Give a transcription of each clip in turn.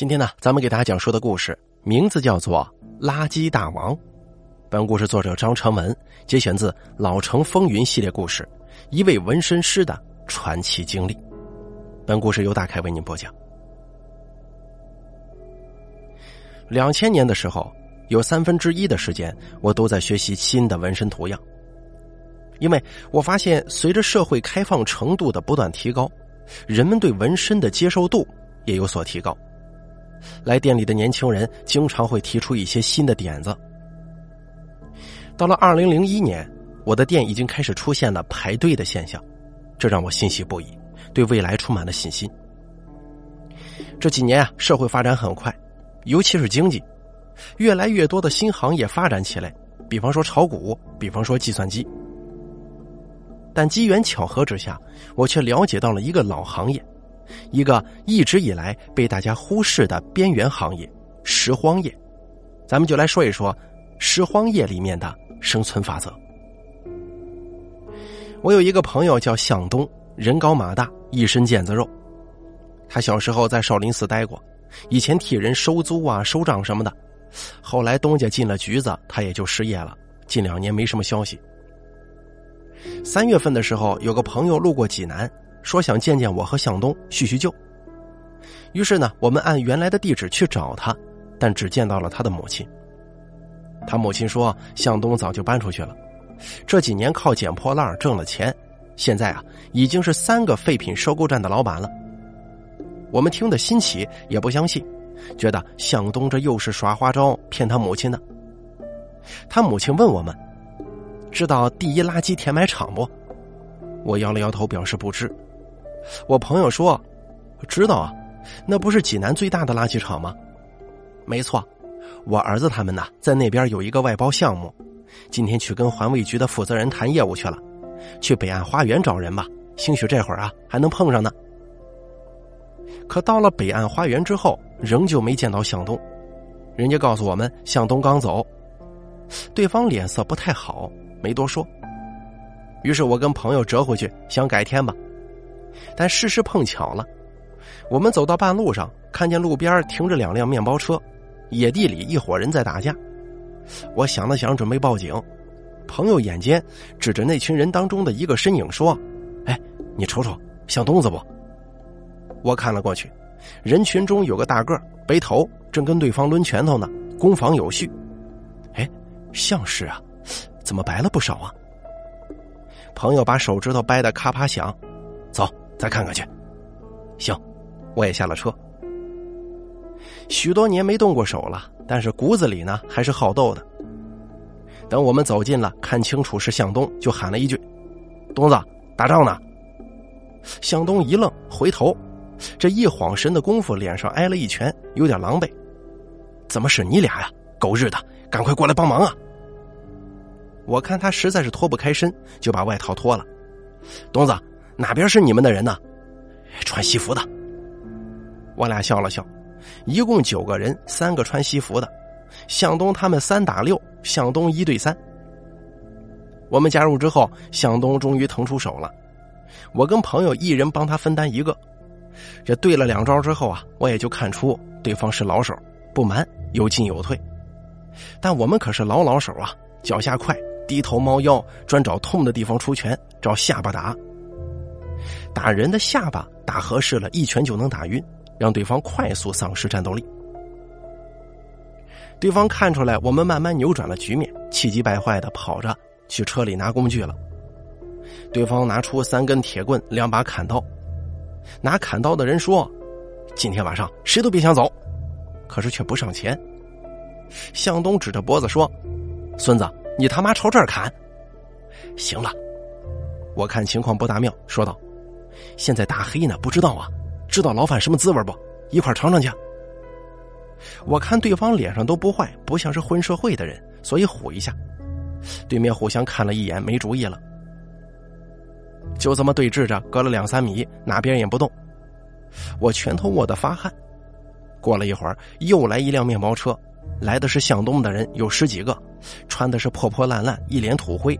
今天呢，咱们给大家讲述的故事名字叫做《垃圾大王》。本故事作者张成文节选自《老城风云》系列故事，一位纹身师的传奇经历。本故事由大凯为您播讲。两千年的时候，有三分之一的时间我都在学习新的纹身图样，因为我发现随着社会开放程度的不断提高，人们对纹身的接受度也有所提高。来店里的年轻人经常会提出一些新的点子。到了二零零一年，我的店已经开始出现了排队的现象，这让我欣喜不已，对未来充满了信心。这几年啊，社会发展很快，尤其是经济，越来越多的新行业发展起来，比方说炒股，比方说计算机。但机缘巧合之下，我却了解到了一个老行业。一个一直以来被大家忽视的边缘行业——拾荒业，咱们就来说一说拾荒业里面的生存法则。我有一个朋友叫向东，人高马大，一身腱子肉。他小时候在少林寺待过，以前替人收租啊、收账什么的。后来东家进了局子，他也就失业了。近两年没什么消息。三月份的时候，有个朋友路过济南。说想见见我和向东叙叙旧，于是呢，我们按原来的地址去找他，但只见到了他的母亲。他母亲说，向东早就搬出去了，这几年靠捡破烂挣了钱，现在啊，已经是三个废品收购站的老板了。我们听得新奇，也不相信，觉得向东这又是耍花招骗他母亲呢。他母亲问我们，知道第一垃圾填埋场不？我摇了摇头，表示不知。我朋友说：“知道啊，那不是济南最大的垃圾场吗？”没错，我儿子他们呢，在那边有一个外包项目，今天去跟环卫局的负责人谈业务去了，去北岸花园找人吧。兴许这会儿啊，还能碰上呢。可到了北岸花园之后，仍旧没见到向东。人家告诉我们，向东刚走。对方脸色不太好，没多说。于是我跟朋友折回去，想改天吧。但事实碰巧了，我们走到半路上，看见路边停着两辆面包车，野地里一伙人在打架。我想了想，准备报警。朋友眼尖，指着那群人当中的一个身影说：“哎，你瞅瞅，像东子不？”我看了过去，人群中有个大个背头，正跟对方抡拳头呢，攻防有序。哎，像是啊，怎么白了不少啊？朋友把手指头掰得咔啪响。走，再看看去。行，我也下了车。许多年没动过手了，但是骨子里呢还是好斗的。等我们走近了，看清楚是向东，就喊了一句：“东子，打仗呢。”向东一愣，回头，这一晃神的功夫，脸上挨了一拳，有点狼狈。怎么是你俩呀？狗日的，赶快过来帮忙啊！我看他实在是脱不开身，就把外套脱了。东子。哪边是你们的人呢？穿西服的。我俩笑了笑，一共九个人，三个穿西服的。向东他们三打六，向东一对三。我们加入之后，向东终于腾出手了。我跟朋友一人帮他分担一个。这对了两招之后啊，我也就看出对方是老手，不瞒，有进有退。但我们可是老老手啊，脚下快，低头猫腰，专找痛的地方出拳，找下巴打。打人的下巴打合适了，一拳就能打晕，让对方快速丧失战斗力。对方看出来我们慢慢扭转了局面，气急败坏的跑着去车里拿工具了。对方拿出三根铁棍，两把砍刀。拿砍刀的人说：“今天晚上谁都别想走。”可是却不上前。向东指着脖子说：“孙子，你他妈朝这儿砍！”行了，我看情况不大妙，说道。现在大黑呢，不知道啊，知道牢饭什么滋味不？一块尝尝去。我看对方脸上都不坏，不像是混社会的人，所以唬一下。对面互相看了一眼，没主意了。就这么对峙着，隔了两三米，哪边也不动。我拳头握得发汗。过了一会儿，又来一辆面包车，来的是向东的人，有十几个，穿的是破破烂烂，一脸土灰，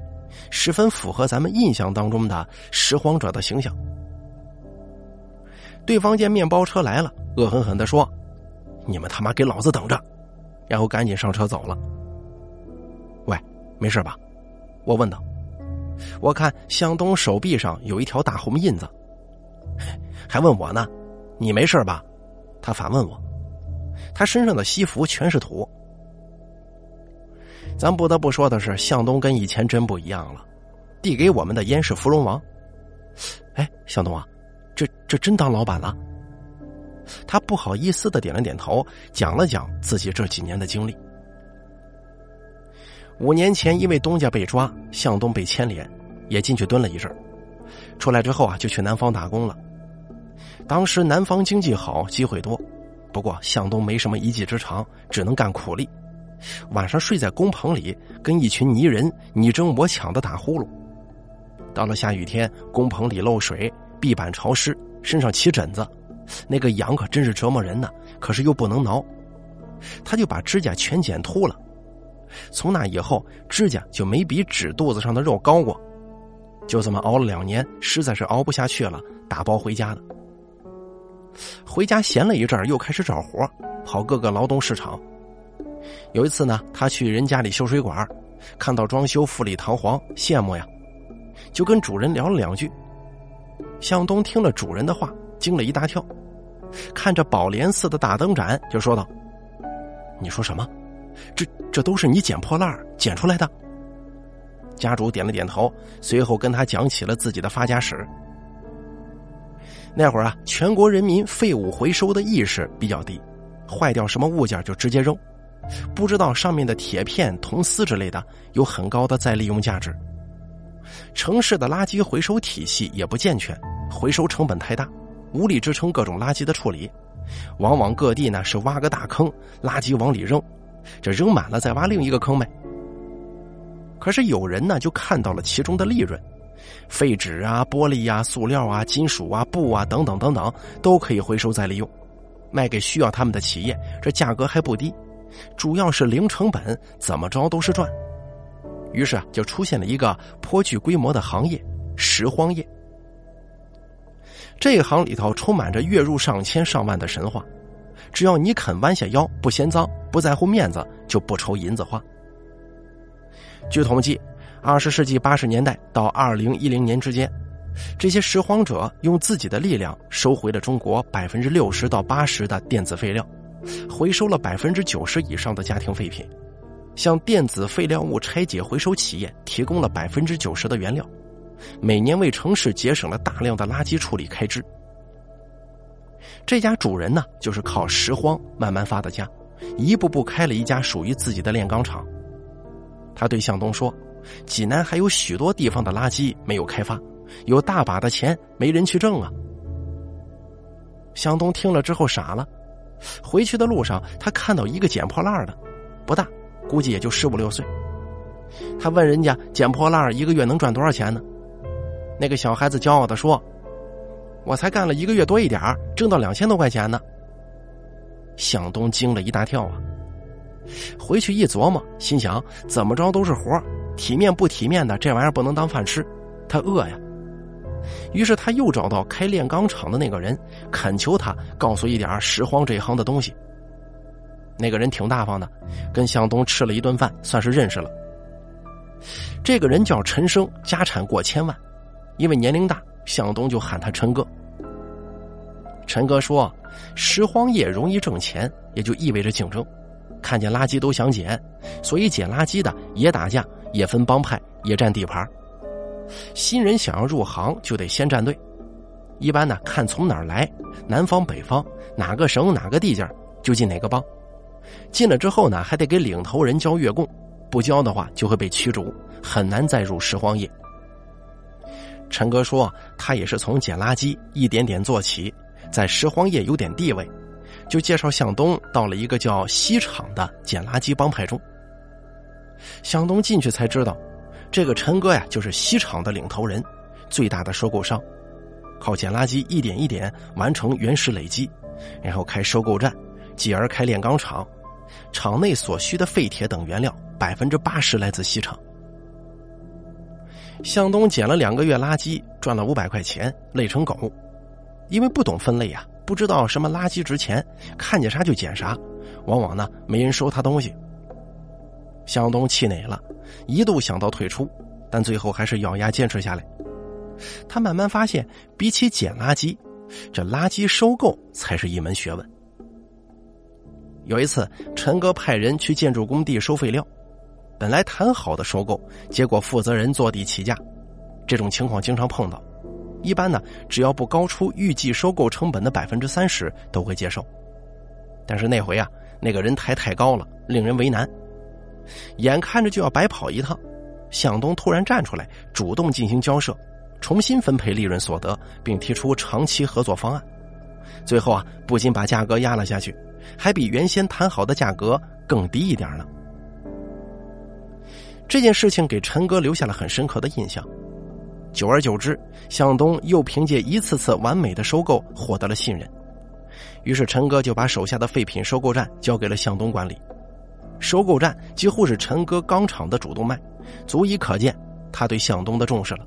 十分符合咱们印象当中的拾荒者的形象。对方见面包车来了，恶狠狠地说：“你们他妈给老子等着！然后赶紧上车走了。喂，没事吧？我问道。我看向东手臂上有一条大红印子，还问我呢，你没事吧？他反问我。他身上的西服全是土。咱不得不说的是，向东跟以前真不一样了。递给我们的烟是芙蓉王。哎，向东啊，这这真当老板了？他不好意思的点了点头，讲了讲自己这几年的经历。五年前，因为东家被抓，向东被牵连，也进去蹲了一阵出来之后啊，就去南方打工了。当时南方经济好，机会多，不过向东没什么一技之长，只能干苦力。晚上睡在工棚里，跟一群泥人你争我抢的打呼噜。到了下雨天，工棚里漏水，地板潮湿，身上起疹子，那个痒可真是折磨人呢。可是又不能挠，他就把指甲全剪秃了。从那以后，指甲就没比指肚子上的肉高过。就这么熬了两年，实在是熬不下去了，打包回家的。回家闲了一阵又开始找活，跑各个劳动市场。有一次呢，他去人家里修水管，看到装修富丽堂皇，羡慕呀，就跟主人聊了两句。向东听了主人的话，惊了一大跳，看着宝莲寺的大灯盏，就说道：“你说什么？这这都是你捡破烂捡出来的？”家主点了点头，随后跟他讲起了自己的发家史。那会儿啊，全国人民废物回收的意识比较低，坏掉什么物件就直接扔。不知道上面的铁片、铜丝之类的有很高的再利用价值。城市的垃圾回收体系也不健全，回收成本太大，无力支撑各种垃圾的处理。往往各地呢是挖个大坑，垃圾往里扔，这扔满了再挖另一个坑呗。可是有人呢就看到了其中的利润，废纸啊、玻璃呀、塑料啊、金属啊、布啊等等等等都可以回收再利用，卖给需要他们的企业，这价格还不低。主要是零成本，怎么着都是赚。于是啊，就出现了一个颇具规模的行业——拾荒业。这一行里头充满着月入上千上万的神话，只要你肯弯下腰，不嫌脏，不在乎面子，就不愁银子花。据统计，二十世纪八十年代到二零一零年之间，这些拾荒者用自己的力量收回了中国百分之六十到八十的电子废料。回收了百分之九十以上的家庭废品，向电子废料物拆解回收企业提供了百分之九十的原料，每年为城市节省了大量的垃圾处理开支。这家主人呢，就是靠拾荒慢慢发的家，一步步开了一家属于自己的炼钢厂。他对向东说：“济南还有许多地方的垃圾没有开发，有大把的钱没人去挣啊。”向东听了之后傻了。回去的路上，他看到一个捡破烂的，不大，估计也就十五六岁。他问人家捡破烂一个月能赚多少钱呢？那个小孩子骄傲的说：“我才干了一个月多一点挣到两千多块钱呢。”向东惊了一大跳啊！回去一琢磨，心想怎么着都是活体面不体面的，这玩意儿不能当饭吃，他饿呀。于是他又找到开炼钢厂的那个人，恳求他告诉一点拾荒这一行的东西。那个人挺大方的，跟向东吃了一顿饭，算是认识了。这个人叫陈生，家产过千万，因为年龄大，向东就喊他陈哥。陈哥说，拾荒业容易挣钱，也就意味着竞争，看见垃圾都想捡，所以捡垃圾的也打架，也分帮派，也占地盘。新人想要入行，就得先站队。一般呢，看从哪儿来，南方、北方，哪个省、哪个地界就进哪个帮。进了之后呢，还得给领头人交月供，不交的话就会被驱逐，很难再入拾荒业。陈哥说，他也是从捡垃圾一点点做起，在拾荒业有点地位，就介绍向东到了一个叫西厂的捡垃圾帮派中。向东进去才知道。这个陈哥呀，就是西厂的领头人，最大的收购商，靠捡垃圾一点一点完成原始累积，然后开收购站，继而开炼钢厂，厂内所需的废铁等原料百分之八十来自西厂。向东捡了两个月垃圾，赚了五百块钱，累成狗，因为不懂分类呀，不知道什么垃圾值钱，看见啥就捡啥，往往呢没人收他东西。向东气馁了，一度想到退出，但最后还是咬牙坚持下来。他慢慢发现，比起捡垃圾，这垃圾收购才是一门学问。有一次，陈哥派人去建筑工地收废料，本来谈好的收购，结果负责人坐地起价，这种情况经常碰到。一般呢，只要不高出预计收购成本的百分之三十，都会接受。但是那回啊，那个人抬太高了，令人为难。眼看着就要白跑一趟，向东突然站出来，主动进行交涉，重新分配利润所得，并提出长期合作方案。最后啊，不仅把价格压了下去，还比原先谈好的价格更低一点呢。这件事情给陈哥留下了很深刻的印象。久而久之，向东又凭借一次次完美的收购获得了信任，于是陈哥就把手下的废品收购站交给了向东管理。收购站几乎是陈哥钢厂的主动脉，足以可见他对向东的重视了。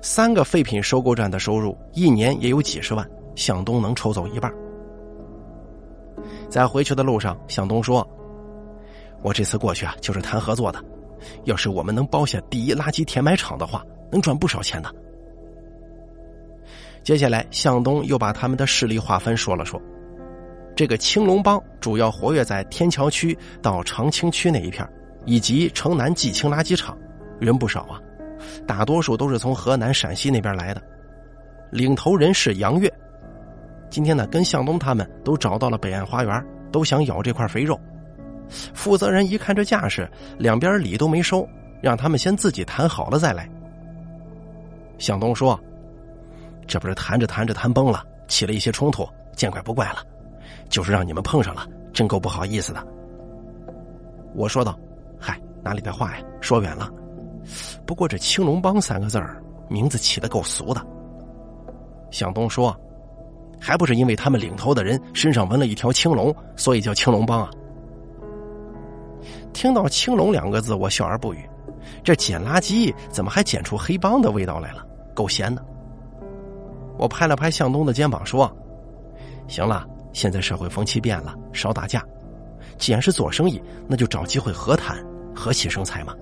三个废品收购站的收入一年也有几十万，向东能抽走一半。在回去的路上，向东说：“我这次过去啊，就是谈合作的。要是我们能包下第一垃圾填埋场的话。”能赚不少钱的。接下来，向东又把他们的势力划分说了说。这个青龙帮主要活跃在天桥区到长青区那一片，以及城南蓟青垃圾场，人不少啊，大多数都是从河南、陕西那边来的。领头人是杨月。今天呢，跟向东他们都找到了北岸花园，都想咬这块肥肉。负责人一看这架势，两边礼都没收，让他们先自己谈好了再来。向东说：“这不是谈着谈着谈崩了，起了一些冲突，见怪不怪了，就是让你们碰上了，真够不好意思的。”我说道：“嗨，哪里的话呀，说远了。不过这‘青龙帮’三个字儿，名字起的够俗的。”向东说：“还不是因为他们领头的人身上纹了一条青龙，所以叫青龙帮啊。”听到“青龙”两个字，我笑而不语。这捡垃圾怎么还捡出黑帮的味道来了？够闲的！我拍了拍向东的肩膀说：“行了，现在社会风气变了，少打架。既然是做生意，那就找机会和谈，和气生财嘛。”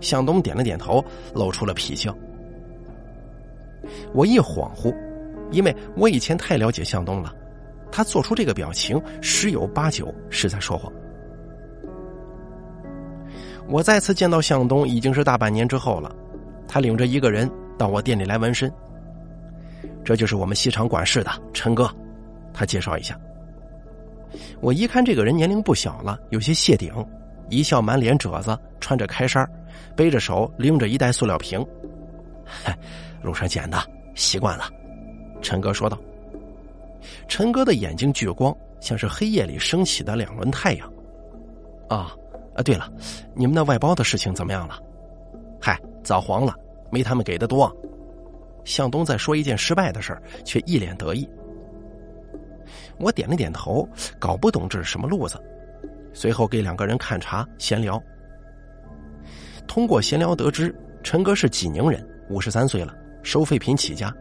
向东点了点头，露出了脾笑。我一恍惚，因为我以前太了解向东了，他做出这个表情，十有八九是在说谎。我再次见到向东已经是大半年之后了，他领着一个人。到我店里来纹身，这就是我们西厂管事的陈哥，他介绍一下。我一看这个人年龄不小了，有些谢顶，一笑满脸褶子，穿着开衫，背着手拎着一袋塑料瓶。路上捡的，习惯了。陈哥说道。陈哥的眼睛聚光，像是黑夜里升起的两轮太阳。啊啊，对了，你们那外包的事情怎么样了？嗨，早黄了。没他们给的多。向东在说一件失败的事却一脸得意。我点了点头，搞不懂这是什么路子。随后给两个人看茶闲聊。通过闲聊得知，陈哥是济宁人，五十三岁了，收废品起家，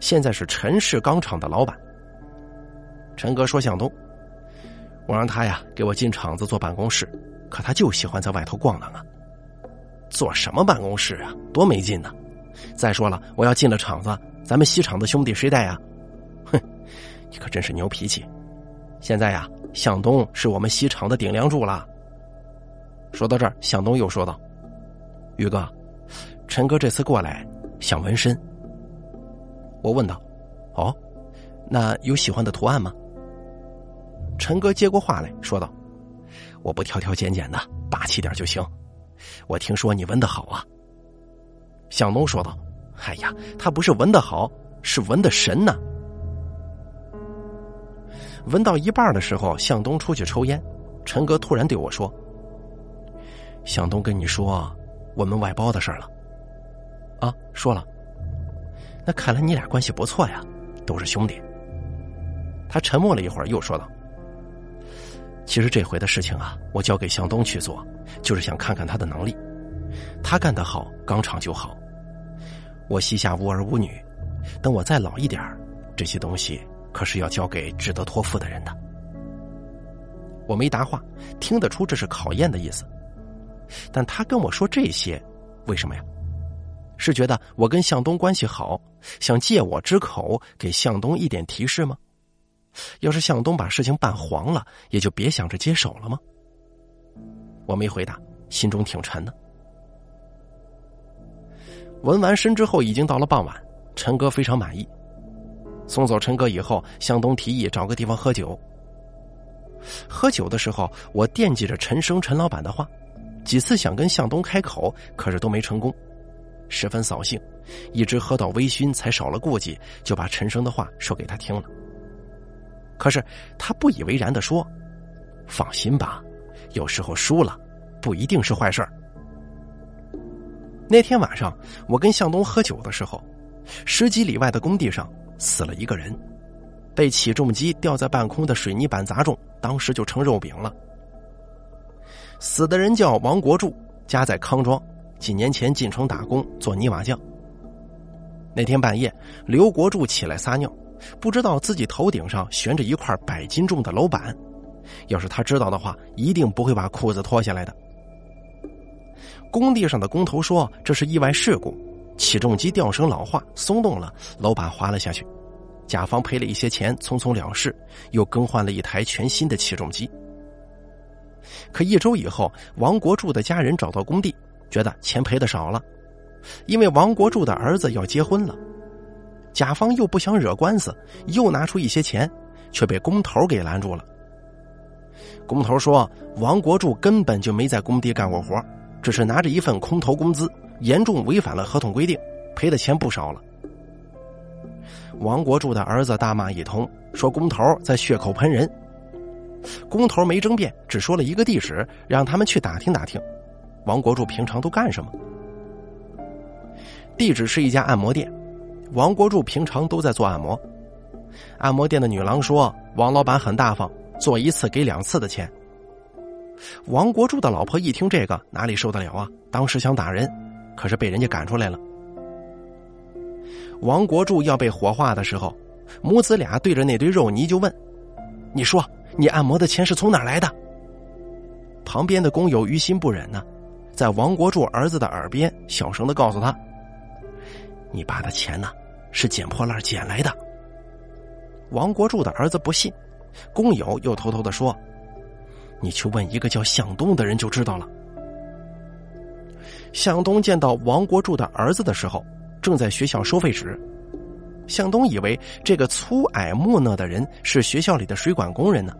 现在是陈氏钢厂的老板。陈哥说：“向东，我让他呀给我进厂子做办公室，可他就喜欢在外头逛荡啊。”做什么办公室啊？多没劲呢！再说了，我要进了厂子，咱们西厂的兄弟谁带啊？哼，你可真是牛脾气！现在呀，向东是我们西厂的顶梁柱了。说到这儿，向东又说道：“宇哥，陈哥这次过来想纹身。”我问道：“哦，那有喜欢的图案吗？”陈哥接过话来说道：“我不挑挑拣拣的，霸气点就行。”我听说你纹的好啊，向东说道：“哎呀，他不是纹的好，是纹的神呢。”纹到一半的时候，向东出去抽烟，陈哥突然对我说：“向东跟你说我们外包的事了。”啊，说了。那看来你俩关系不错呀，都是兄弟。他沉默了一会儿，又说道。其实这回的事情啊，我交给向东去做，就是想看看他的能力。他干得好，钢厂就好。我膝下无儿无女，等我再老一点这些东西可是要交给值得托付的人的。我没答话，听得出这是考验的意思。但他跟我说这些，为什么呀？是觉得我跟向东关系好，想借我之口给向东一点提示吗？要是向东把事情办黄了，也就别想着接手了吗？我没回答，心中挺沉的。纹完身之后，已经到了傍晚，陈哥非常满意。送走陈哥以后，向东提议找个地方喝酒。喝酒的时候，我惦记着陈生陈老板的话，几次想跟向东开口，可是都没成功，十分扫兴，一直喝到微醺才少了顾忌，就把陈生的话说给他听了。可是他不以为然的说：“放心吧，有时候输了，不一定是坏事那天晚上，我跟向东喝酒的时候，十几里外的工地上死了一个人，被起重机吊在半空的水泥板砸中，当时就成肉饼了。死的人叫王国柱，家在康庄，几年前进城打工做泥瓦匠。那天半夜，刘国柱起来撒尿。不知道自己头顶上悬着一块百斤重的楼板，要是他知道的话，一定不会把裤子脱下来的。工地上的工头说这是意外事故，起重机吊绳老化松动了，楼板滑了下去。甲方赔了一些钱，匆匆了事，又更换了一台全新的起重机。可一周以后，王国柱的家人找到工地，觉得钱赔的少了，因为王国柱的儿子要结婚了。甲方又不想惹官司，又拿出一些钱，却被工头给拦住了。工头说：“王国柱根本就没在工地干过活，只是拿着一份空头工资，严重违反了合同规定，赔的钱不少了。”王国柱的儿子大骂一通，说工头在血口喷人。工头没争辩，只说了一个地址，让他们去打听打听，王国柱平常都干什么。地址是一家按摩店。王国柱平常都在做按摩，按摩店的女郎说：“王老板很大方，做一次给两次的钱。”王国柱的老婆一听这个，哪里受得了啊？当时想打人，可是被人家赶出来了。王国柱要被火化的时候，母子俩对着那堆肉泥就问：“你说，你按摩的钱是从哪来的？”旁边的工友于心不忍呢，在王国柱儿子的耳边小声的告诉他：“你爸的钱呢？”是捡破烂捡来的。王国柱的儿子不信，工友又偷偷的说：“你去问一个叫向东的人就知道了。”向东见到王国柱的儿子的时候，正在学校收废纸。向东以为这个粗矮木讷的人是学校里的水管工人呢。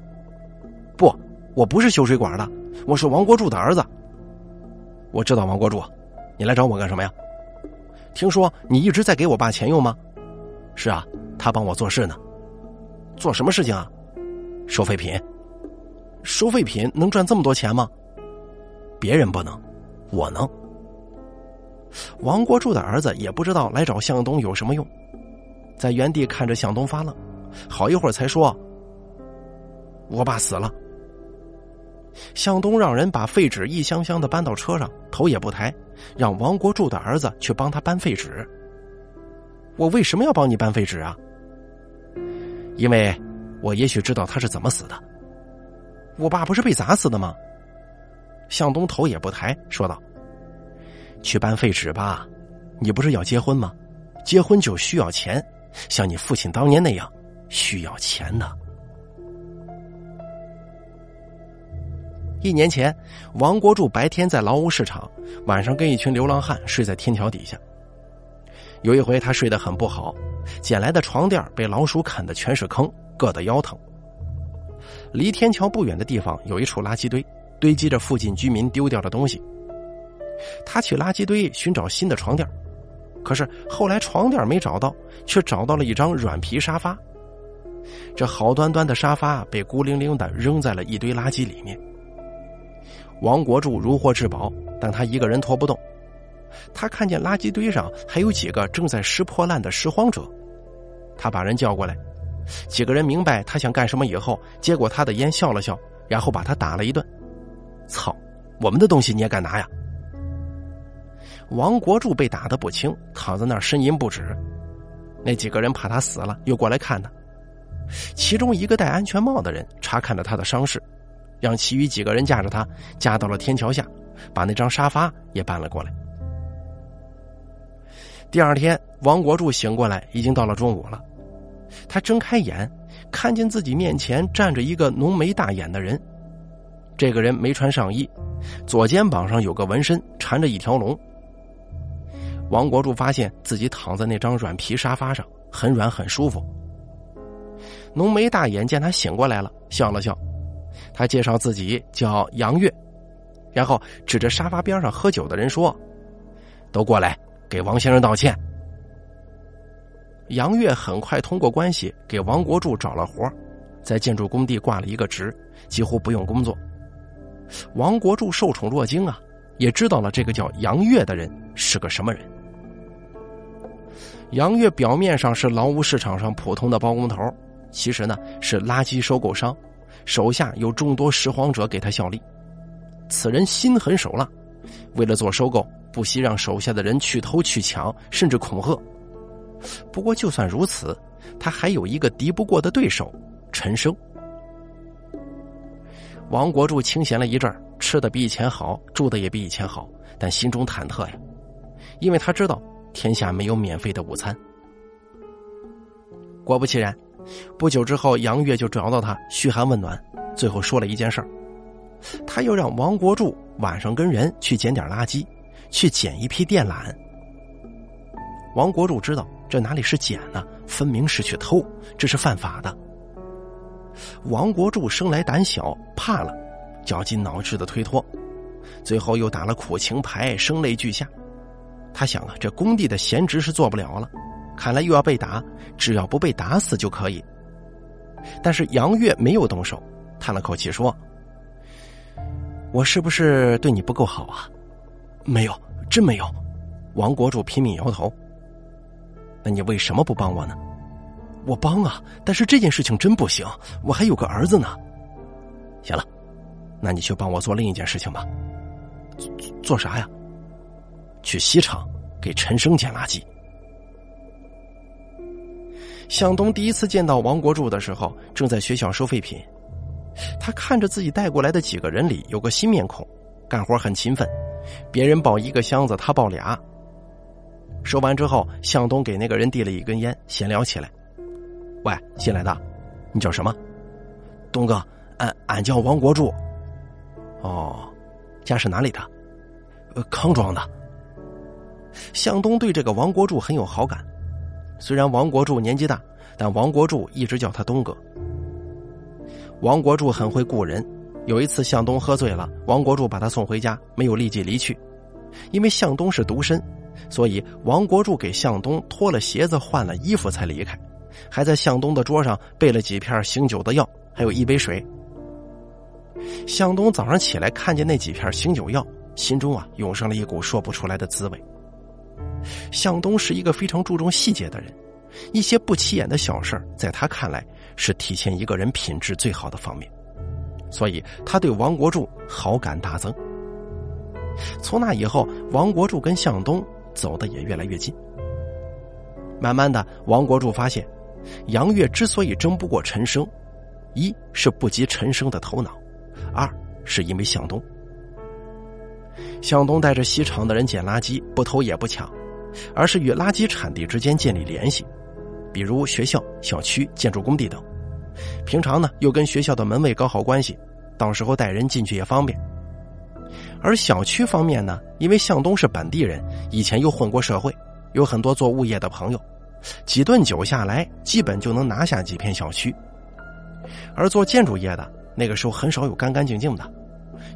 不，我不是修水管的，我是王国柱的儿子。我知道王国柱，你来找我干什么呀？听说你一直在给我爸钱用吗？是啊，他帮我做事呢。做什么事情啊？收废品。收废品能赚这么多钱吗？别人不能，我能。王国柱的儿子也不知道来找向东有什么用，在原地看着向东发愣，好一会儿才说：“我爸死了。”向东让人把废纸一箱箱的搬到车上，头也不抬，让王国柱的儿子去帮他搬废纸。我为什么要帮你搬废纸啊？因为，我也许知道他是怎么死的。我爸不是被砸死的吗？向东头也不抬，说道：“去搬废纸吧，你不是要结婚吗？结婚就需要钱，像你父亲当年那样，需要钱呢。”一年前，王国柱白天在劳务市场，晚上跟一群流浪汉睡在天桥底下。有一回，他睡得很不好，捡来的床垫被老鼠啃的全是坑，硌得腰疼。离天桥不远的地方有一处垃圾堆，堆积着附近居民丢掉的东西。他去垃圾堆寻找新的床垫，可是后来床垫没找到，却找到了一张软皮沙发。这好端端的沙发被孤零零的扔在了一堆垃圾里面。王国柱如获至宝，但他一个人拖不动。他看见垃圾堆上还有几个正在拾破烂的拾荒者，他把人叫过来。几个人明白他想干什么以后，接过他的烟笑了笑，然后把他打了一顿。操，我们的东西你也敢拿呀？王国柱被打得不轻，躺在那儿呻吟不止。那几个人怕他死了，又过来看他。其中一个戴安全帽的人查看了他的伤势，让其余几个人架着他架到了天桥下，把那张沙发也搬了过来。第二天，王国柱醒过来，已经到了中午了。他睁开眼，看见自己面前站着一个浓眉大眼的人。这个人没穿上衣，左肩膀上有个纹身，缠着一条龙。王国柱发现自己躺在那张软皮沙发上，很软很舒服。浓眉大眼见他醒过来了，笑了笑。他介绍自己叫杨月，然后指着沙发边上喝酒的人说：“都过来，给王先生道歉。”杨月很快通过关系给王国柱找了活在建筑工地挂了一个职，几乎不用工作。王国柱受宠若惊啊，也知道了这个叫杨月的人是个什么人。杨月表面上是劳务市场上普通的包工头。其实呢，是垃圾收购商，手下有众多拾荒者给他效力。此人心狠手辣，为了做收购，不惜让手下的人去偷去抢，甚至恐吓。不过，就算如此，他还有一个敌不过的对手——陈生。王国柱清闲了一阵吃的比以前好，住的也比以前好，但心中忐忑呀，因为他知道天下没有免费的午餐。果不其然。不久之后，杨月就找到他嘘寒问暖，最后说了一件事儿，他又让王国柱晚上跟人去捡点垃圾，去捡一批电缆。王国柱知道这哪里是捡呢，分明是去偷，这是犯法的。王国柱生来胆小，怕了，绞尽脑汁的推脱，最后又打了苦情牌，声泪俱下。他想啊，这工地的闲职是做不了了。看来又要被打，只要不被打死就可以。但是杨月没有动手，叹了口气说：“我是不是对你不够好啊？”“没有，真没有。”王国柱拼命摇头。“那你为什么不帮我呢？”“我帮啊，但是这件事情真不行，我还有个儿子呢。”“行了，那你去帮我做另一件事情吧。”“做做啥呀？”“去西厂给陈生捡垃圾。”向东第一次见到王国柱的时候，正在学校收废品。他看着自己带过来的几个人里有个新面孔，干活很勤奋，别人抱一个箱子，他抱俩。收完之后，向东给那个人递了一根烟，闲聊起来：“喂，新来的，你叫什么？”“东哥，俺俺叫王国柱。”“哦，家是哪里的？”“，康庄的。”向东对这个王国柱很有好感。虽然王国柱年纪大，但王国柱一直叫他东哥。王国柱很会雇人，有一次向东喝醉了，王国柱把他送回家，没有立即离去，因为向东是独身，所以王国柱给向东脱了鞋子、换了衣服才离开，还在向东的桌上备了几片醒酒的药，还有一杯水。向东早上起来看见那几片醒酒药，心中啊涌上了一股说不出来的滋味。向东是一个非常注重细节的人，一些不起眼的小事儿在他看来是体现一个人品质最好的方面，所以他对王国柱好感大增。从那以后，王国柱跟向东走的也越来越近。慢慢的，王国柱发现，杨月之所以争不过陈生，一是不及陈生的头脑，二是因为向东。向东带着西厂的人捡垃圾，不偷也不抢。而是与垃圾产地之间建立联系，比如学校、小区、建筑工地等。平常呢，又跟学校的门卫搞好关系，到时候带人进去也方便。而小区方面呢，因为向东是本地人，以前又混过社会，有很多做物业的朋友，几顿酒下来，基本就能拿下几片小区。而做建筑业的，那个时候很少有干干净净的，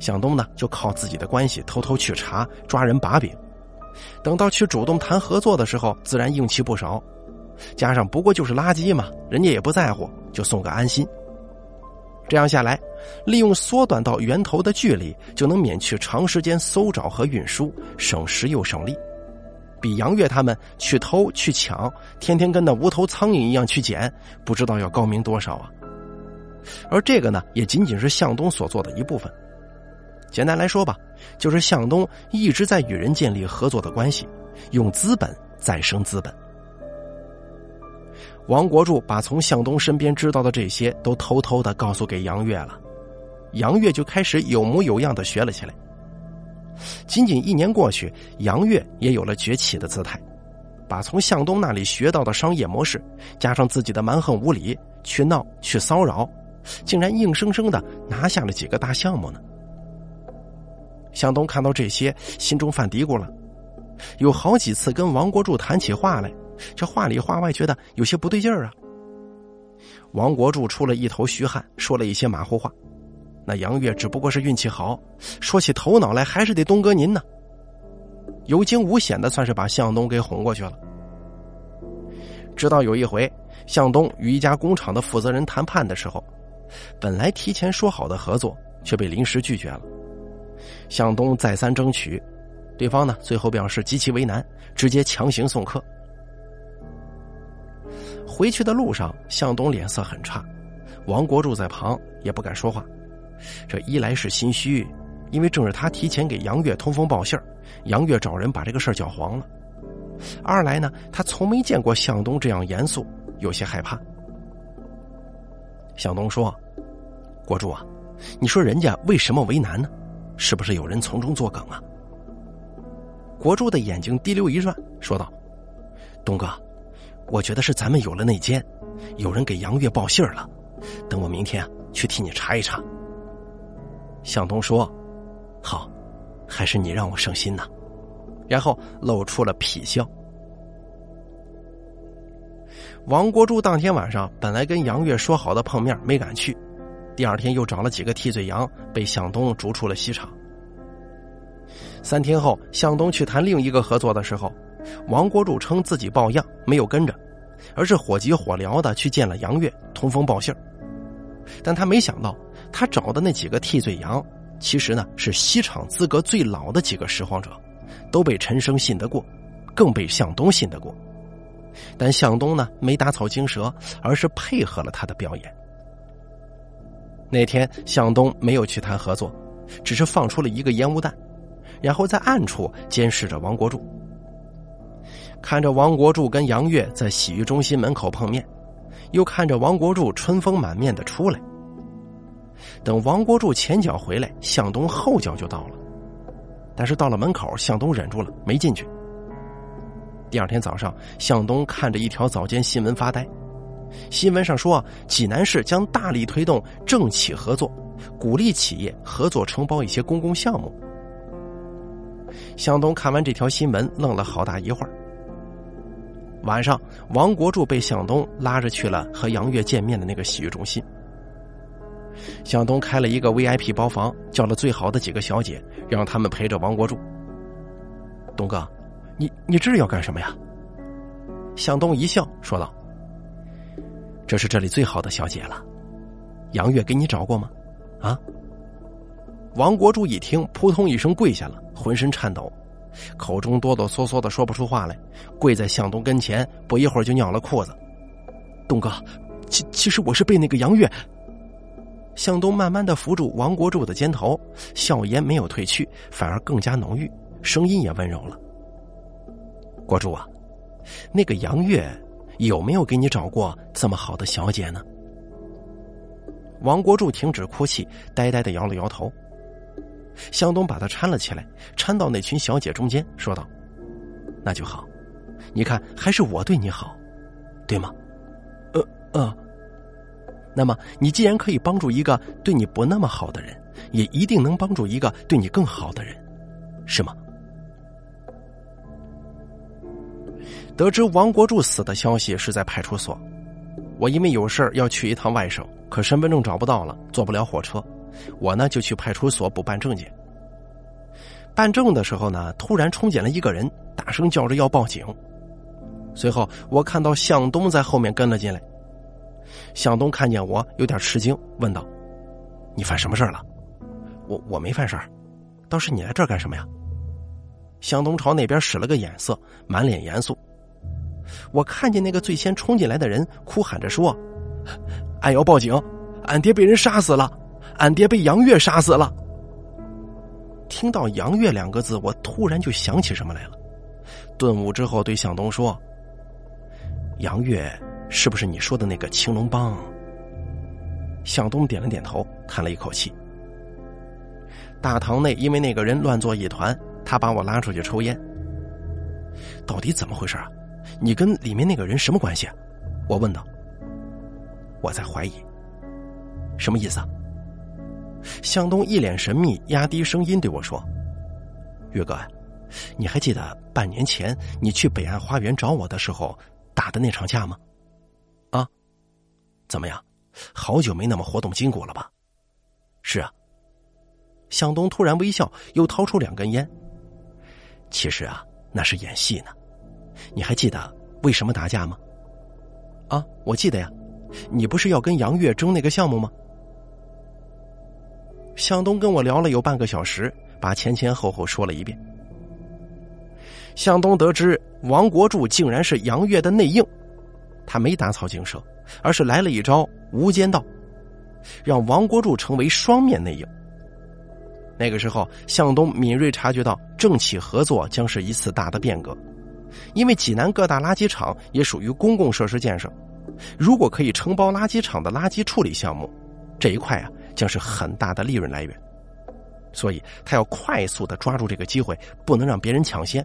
向东呢就靠自己的关系偷偷去查，抓人把柄。等到去主动谈合作的时候，自然硬气不少。加上不过就是垃圾嘛，人家也不在乎，就送个安心。这样下来，利用缩短到源头的距离，就能免去长时间搜找和运输，省时又省力，比杨月他们去偷去抢，天天跟那无头苍蝇一样去捡，不知道要高明多少啊！而这个呢，也仅仅是向东所做的一部分。简单来说吧，就是向东一直在与人建立合作的关系，用资本再生资本。王国柱把从向东身边知道的这些都偷偷的告诉给杨月了，杨月就开始有模有样的学了起来。仅仅一年过去，杨月也有了崛起的姿态，把从向东那里学到的商业模式，加上自己的蛮横无理，去闹去骚扰，竟然硬生生的拿下了几个大项目呢。向东看到这些，心中犯嘀咕了，有好几次跟王国柱谈起话来，这话里话外觉得有些不对劲儿啊。王国柱出了一头虚汗，说了一些马虎话。那杨月只不过是运气好，说起头脑来还是得东哥您呢。有惊无险的，算是把向东给哄过去了。直到有一回，向东与一家工厂的负责人谈判的时候，本来提前说好的合作却被临时拒绝了。向东再三争取，对方呢最后表示极其为难，直接强行送客。回去的路上，向东脸色很差，王国柱在旁也不敢说话。这一来是心虚，因为正是他提前给杨月通风报信杨月找人把这个事儿搅黄了；二来呢，他从没见过向东这样严肃，有些害怕。向东说：“国柱啊，你说人家为什么为难呢？是不是有人从中作梗啊？”国柱的眼睛滴溜一转，说道：“东哥，我觉得是咱们有了内奸，有人给杨月报信了。等我明天去替你查一查。”向东说：“好，还是你让我省心呐。”然后露出了痞笑。王国柱当天晚上本来跟杨月说好的碰面没敢去，第二天又找了几个替罪羊，被向东逐出了西厂。三天后，向东去谈另一个合作的时候，王国柱称自己抱恙，没有跟着，而是火急火燎的去见了杨月，通风报信但他没想到。他找的那几个替罪羊，其实呢是西厂资格最老的几个拾荒者，都被陈生信得过，更被向东信得过。但向东呢没打草惊蛇，而是配合了他的表演。那天向东没有去谈合作，只是放出了一个烟雾弹，然后在暗处监视着王国柱。看着王国柱跟杨月在洗浴中心门口碰面，又看着王国柱春风满面的出来。等王国柱前脚回来，向东后脚就到了。但是到了门口，向东忍住了，没进去。第二天早上，向东看着一条早间新闻发呆。新闻上说，济南市将大力推动政企合作，鼓励企业合作承包一些公共项目。向东看完这条新闻，愣了好大一会儿。晚上，王国柱被向东拉着去了和杨月见面的那个洗浴中心。向东开了一个 VIP 包房，叫了最好的几个小姐，让他们陪着王国柱。东哥，你你这是要干什么呀？向东一笑说道：“这是这里最好的小姐了，杨月给你找过吗？”啊！王国柱一听，扑通一声跪下了，浑身颤抖，口中哆哆嗦嗦的说不出话来，跪在向东跟前，不一会儿就尿了裤子。东哥，其其实我是被那个杨月。向东慢慢的扶住王国柱的肩头，笑颜没有褪去，反而更加浓郁，声音也温柔了。国柱啊，那个杨月有没有给你找过这么好的小姐呢？王国柱停止哭泣，呆呆的摇了摇头。向东把他搀了起来，搀到那群小姐中间，说道：“那就好，你看还是我对你好，对吗？”呃，呃。那么，你既然可以帮助一个对你不那么好的人，也一定能帮助一个对你更好的人，是吗？得知王国柱死的消息是在派出所，我因为有事要去一趟外省，可身份证找不到了，坐不了火车，我呢就去派出所补办证件。办证的时候呢，突然冲进来一个人，大声叫着要报警。随后，我看到向东在后面跟了进来。向东看见我，有点吃惊，问道：“你犯什么事了？”“我我没犯事儿，倒是你来这儿干什么呀？”向东朝那边使了个眼色，满脸严肃。我看见那个最先冲进来的人，哭喊着说：“俺要报警，俺爹被人杀死了，俺爹被杨月杀死了。”听到“杨月”两个字，我突然就想起什么来了，顿悟之后对向东说：“杨月。”是不是你说的那个青龙帮？向东点了点头，叹了一口气。大堂内因为那个人乱作一团，他把我拉出去抽烟。到底怎么回事啊？你跟里面那个人什么关系？我问道。我在怀疑。什么意思？向东一脸神秘，压低声音对我说：“岳哥，你还记得半年前你去北岸花园找我的时候打的那场架吗？啊？怎么样？好久没那么活动筋骨了吧？是啊。”向东突然微笑，又掏出两根烟。其实啊，那是演戏呢。你还记得为什么打架吗？啊，我记得呀。你不是要跟杨月争那个项目吗？向东跟我聊了有半个小时，把前前后后说了一遍。向东得知王国柱竟然是杨月的内应，他没打草惊蛇，而是来了一招无间道，让王国柱成为双面内应。那个时候，向东敏锐察觉到政企合作将是一次大的变革，因为济南各大垃圾场也属于公共设施建设，如果可以承包垃圾场的垃圾处理项目，这一块啊。将是很大的利润来源，所以他要快速的抓住这个机会，不能让别人抢先。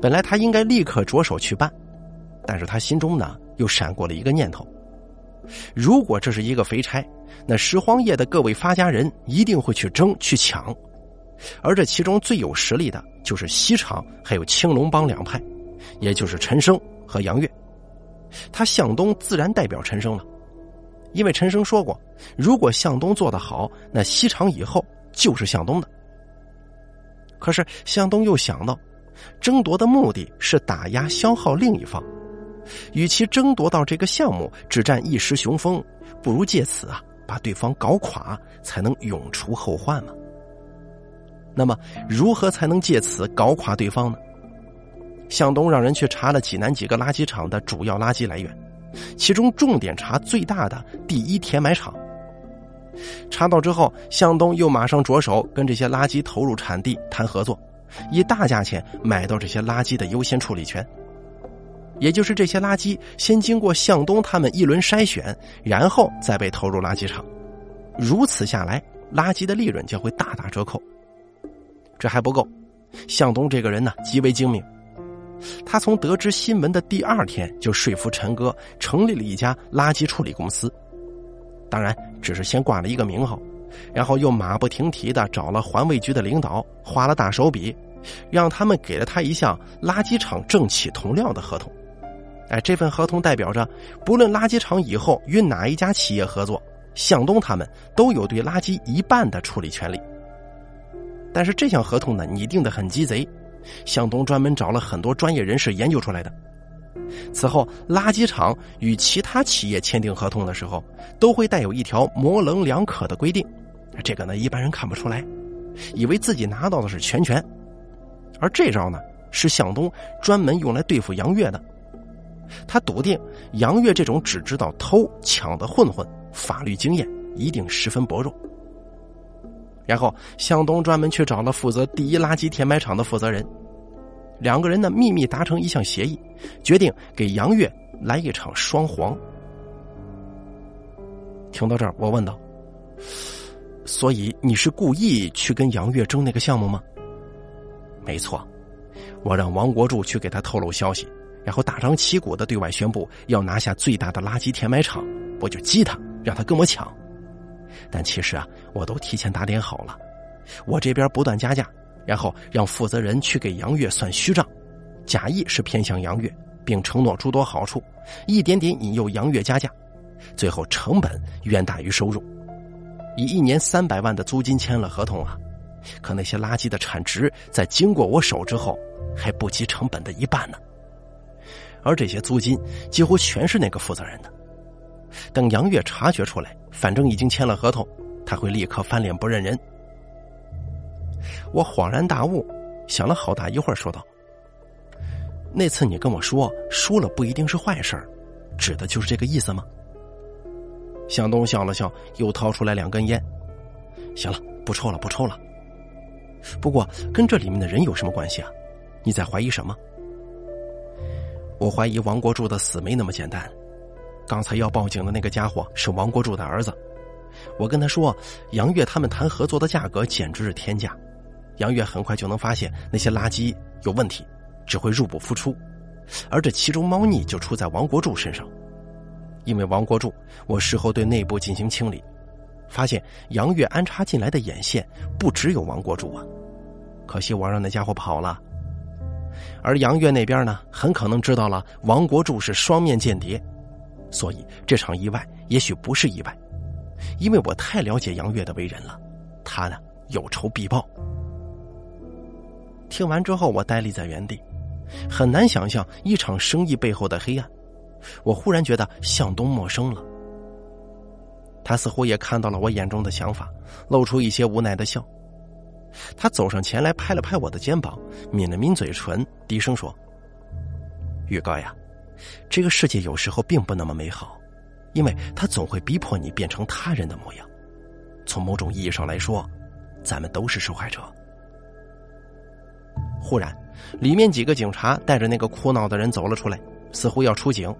本来他应该立刻着手去办，但是他心中呢又闪过了一个念头：如果这是一个肥差，那拾荒业的各位发家人一定会去争去抢，而这其中最有实力的就是西厂还有青龙帮两派，也就是陈生和杨岳，他向东自然代表陈生了。因为陈生说过，如果向东做得好，那西厂以后就是向东的。可是向东又想到，争夺的目的是打压消耗另一方，与其争夺到这个项目只占一时雄风，不如借此啊把对方搞垮，才能永除后患嘛。那么，如何才能借此搞垮对方呢？向东让人去查了济南几个垃圾场的主要垃圾来源。其中重点查最大的第一填埋场。查到之后，向东又马上着手跟这些垃圾投入产地谈合作，以大价钱买到这些垃圾的优先处理权。也就是这些垃圾先经过向东他们一轮筛选，然后再被投入垃圾场。如此下来，垃圾的利润将会大打折扣。这还不够，向东这个人呢极为精明。他从得知新闻的第二天就说服陈哥成立了一家垃圾处理公司，当然只是先挂了一个名号，然后又马不停蹄的找了环卫局的领导，花了大手笔，让他们给了他一项垃圾场政企同料的合同。哎，这份合同代表着，不论垃圾场以后与哪一家企业合作，向东他们都有对垃圾一半的处理权利。但是这项合同呢，拟定的很鸡贼。向东专门找了很多专业人士研究出来的。此后，垃圾场与其他企业签订合同的时候，都会带有一条模棱两可的规定。这个呢，一般人看不出来，以为自己拿到的是全权。而这招呢，是向东专门用来对付杨月的。他笃定杨月这种只知道偷抢的混混，法律经验一定十分薄弱。然后向东专门去找了负责第一垃圾填埋场的负责人，两个人呢秘密达成一项协议，决定给杨月来一场双簧。听到这儿，我问道：“所以你是故意去跟杨月争那个项目吗？”“没错，我让王国柱去给他透露消息，然后大张旗鼓的对外宣布要拿下最大的垃圾填埋场，我就激他，让他跟我抢。”但其实啊，我都提前打点好了。我这边不断加价，然后让负责人去给杨月算虚账，假意是偏向杨月，并承诺诸多好处，一点点引诱杨月加价，最后成本远大于收入。以一年三百万的租金签了合同啊，可那些垃圾的产值在经过我手之后，还不及成本的一半呢。而这些租金几乎全是那个负责人的。等杨月察觉出来，反正已经签了合同，他会立刻翻脸不认人。我恍然大悟，想了好大一会儿，说道：“那次你跟我说输了不一定是坏事，指的就是这个意思吗？”向东笑了笑，又掏出来两根烟。行了，不抽了，不抽了。不过跟这里面的人有什么关系啊？你在怀疑什么？我怀疑王国柱的死没那么简单。刚才要报警的那个家伙是王国柱的儿子。我跟他说，杨月他们谈合作的价格简直是天价，杨月很快就能发现那些垃圾有问题，只会入不敷出，而这其中猫腻就出在王国柱身上。因为王国柱，我事后对内部进行清理，发现杨月安插进来的眼线不只有王国柱啊，可惜我让那家伙跑了。而杨月那边呢，很可能知道了王国柱是双面间谍，所以这场意外也许不是意外。因为我太了解杨月的为人了，他呢有仇必报。听完之后，我呆立在原地，很难想象一场生意背后的黑暗。我忽然觉得向东陌生了，他似乎也看到了我眼中的想法，露出一些无奈的笑。他走上前来，拍了拍我的肩膀，抿了抿嘴唇，低声说：“玉哥呀，这个世界有时候并不那么美好。”因为他总会逼迫你变成他人的模样，从某种意义上来说，咱们都是受害者。忽然，里面几个警察带着那个哭闹的人走了出来，似乎要出警。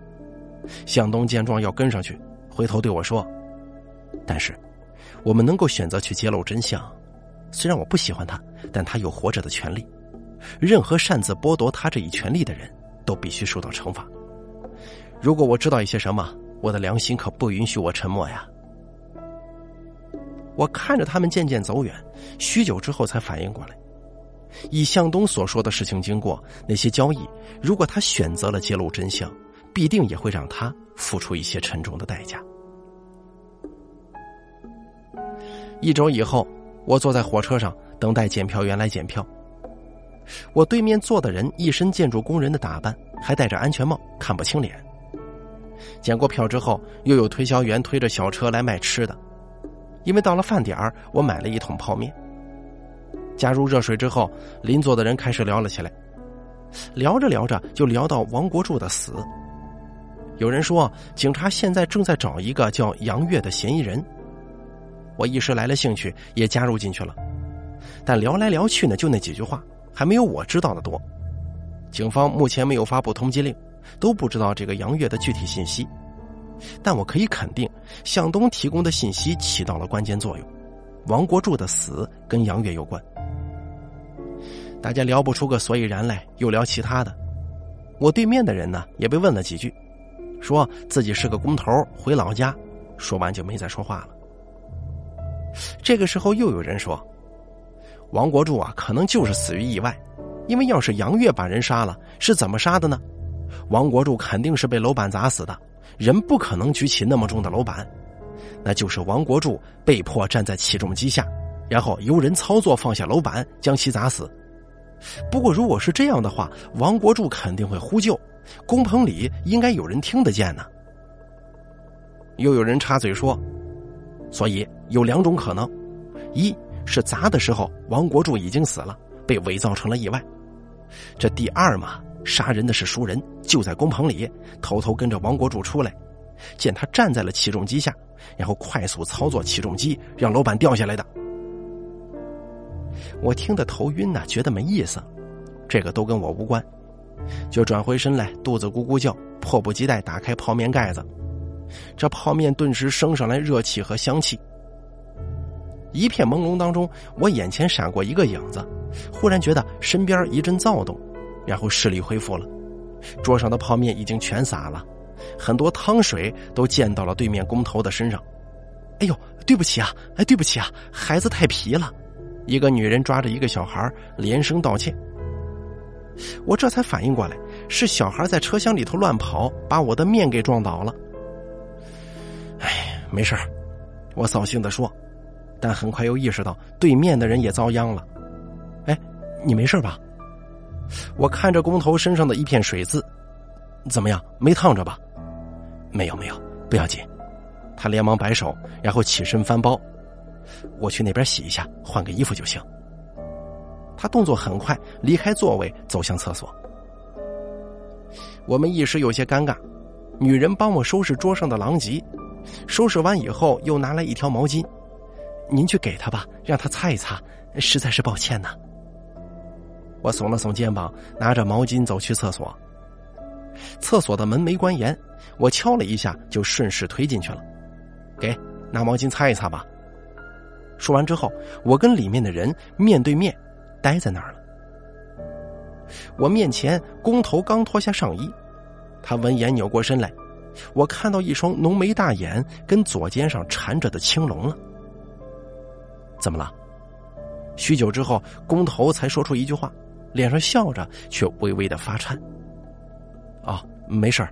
向东见状要跟上去，回头对我说：“但是，我们能够选择去揭露真相。虽然我不喜欢他，但他有活着的权利。任何擅自剥夺他这一权利的人，都必须受到惩罚。如果我知道一些什么。”我的良心可不允许我沉默呀！我看着他们渐渐走远，许久之后才反应过来，以向东所说的事情经过，那些交易，如果他选择了揭露真相，必定也会让他付出一些沉重的代价。一周以后，我坐在火车上等待检票员来检票。我对面坐的人一身建筑工人的打扮，还戴着安全帽，看不清脸。检过票之后，又有推销员推着小车来卖吃的。因为到了饭点儿，我买了一桶泡面。加入热水之后，邻座的人开始聊了起来。聊着聊着，就聊到王国柱的死。有人说，警察现在正在找一个叫杨月的嫌疑人。我一时来了兴趣，也加入进去了。但聊来聊去呢，就那几句话，还没有我知道的多。警方目前没有发布通缉令。都不知道这个杨月的具体信息，但我可以肯定，向东提供的信息起到了关键作用。王国柱的死跟杨月有关。大家聊不出个所以然来，又聊其他的。我对面的人呢，也被问了几句，说自己是个工头，回老家。说完就没再说话了。这个时候又有人说，王国柱啊，可能就是死于意外，因为要是杨月把人杀了，是怎么杀的呢？王国柱肯定是被楼板砸死的，人不可能举起那么重的楼板，那就是王国柱被迫站在起重机下，然后由人操作放下楼板将其砸死。不过如果是这样的话，王国柱肯定会呼救，工棚里应该有人听得见呢。又有人插嘴说，所以有两种可能：一是砸的时候王国柱已经死了，被伪造成了意外；这第二嘛。杀人的是熟人，就在工棚里偷偷跟着王国柱出来，见他站在了起重机下，然后快速操作起重机，让楼板掉下来的。我听得头晕呐，觉得没意思，这个都跟我无关，就转回身来，肚子咕咕叫，迫不及待打开泡面盖子，这泡面顿时升上来热气和香气。一片朦胧当中，我眼前闪过一个影子，忽然觉得身边一阵躁动。然后视力恢复了，桌上的泡面已经全洒了，很多汤水都溅到了对面工头的身上。哎呦，对不起啊！哎，对不起啊，孩子太皮了。一个女人抓着一个小孩，连声道歉。我这才反应过来，是小孩在车厢里头乱跑，把我的面给撞倒了。哎，没事我扫兴的说，但很快又意识到对面的人也遭殃了。哎，你没事吧？我看着工头身上的一片水渍，怎么样？没烫着吧？没有，没有，不要紧。他连忙摆手，然后起身翻包。我去那边洗一下，换个衣服就行。他动作很快，离开座位，走向厕所。我们一时有些尴尬。女人帮我收拾桌上的狼藉，收拾完以后，又拿来一条毛巾。您去给他吧，让他擦一擦。实在是抱歉呐。我耸了耸肩膀，拿着毛巾走去厕所。厕所的门没关严，我敲了一下就顺势推进去了。给，拿毛巾擦一擦吧。说完之后，我跟里面的人面对面待在那儿了。我面前工头刚脱下上衣，他闻言扭过身来，我看到一双浓眉大眼跟左肩上缠着的青龙了。怎么了？许久之后，工头才说出一句话，脸上笑着，却微微的发颤。哦，没事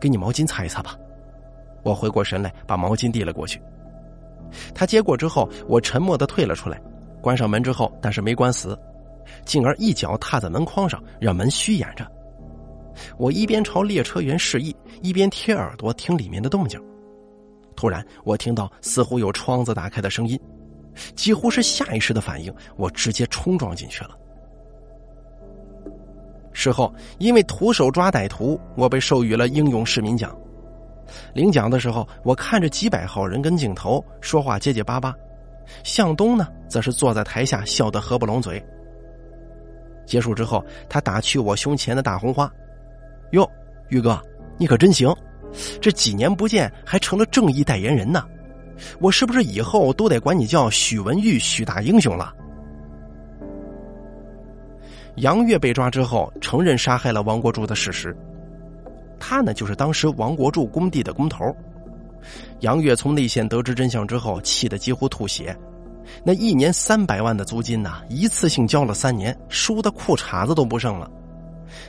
给你毛巾擦一擦吧。我回过神来，把毛巾递了过去。他接过之后，我沉默的退了出来，关上门之后，但是没关死，进而一脚踏在门框上，让门虚掩着。我一边朝列车员示意，一边贴耳朵听里面的动静。突然，我听到似乎有窗子打开的声音。几乎是下意识的反应，我直接冲撞进去了。事后，因为徒手抓歹徒，我被授予了英勇市民奖。领奖的时候，我看着几百号人跟镜头说话结结巴巴，向东呢，则是坐在台下笑得合不拢嘴。结束之后，他打去我胸前的大红花：“哟，玉哥，你可真行，这几年不见，还成了正义代言人呢。”我是不是以后都得管你叫许文玉、许大英雄了？杨月被抓之后，承认杀害了王国柱的事实。他呢，就是当时王国柱工地的工头。杨月从内线得知真相之后，气得几乎吐血。那一年三百万的租金呐，一次性交了三年，输的裤衩子都不剩了。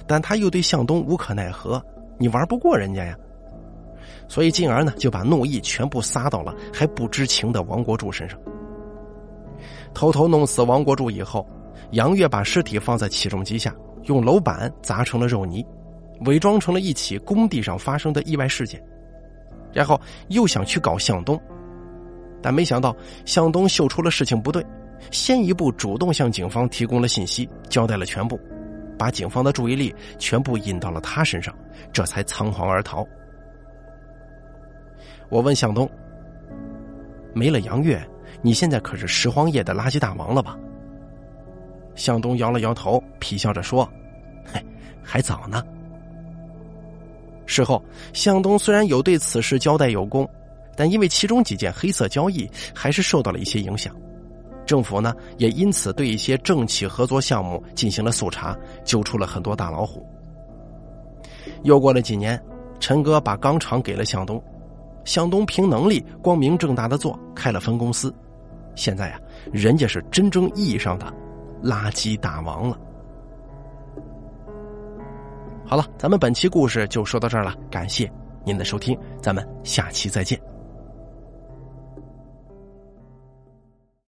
但他又对向东无可奈何，你玩不过人家呀。所以，进而呢，就把怒意全部撒到了还不知情的王国柱身上。偷偷弄死王国柱以后，杨月把尸体放在起重机下，用楼板砸成了肉泥，伪装成了一起工地上发生的意外事件，然后又想去搞向东，但没想到向东嗅出了事情不对，先一步主动向警方提供了信息，交代了全部，把警方的注意力全部引到了他身上，这才仓皇而逃。我问向东：“没了杨月，你现在可是拾荒业的垃圾大王了吧？”向东摇了摇头，皮笑着说：“嘿，还早呢。”事后，向东虽然有对此事交代有功，但因为其中几件黑色交易，还是受到了一些影响。政府呢，也因此对一些政企合作项目进行了肃查，揪出了很多大老虎。又过了几年，陈哥把钢厂给了向东。向东凭能力光明正大的做，开了分公司。现在啊，人家是真正意义上的垃圾大王了。好了，咱们本期故事就说到这儿了，感谢您的收听，咱们下期再见。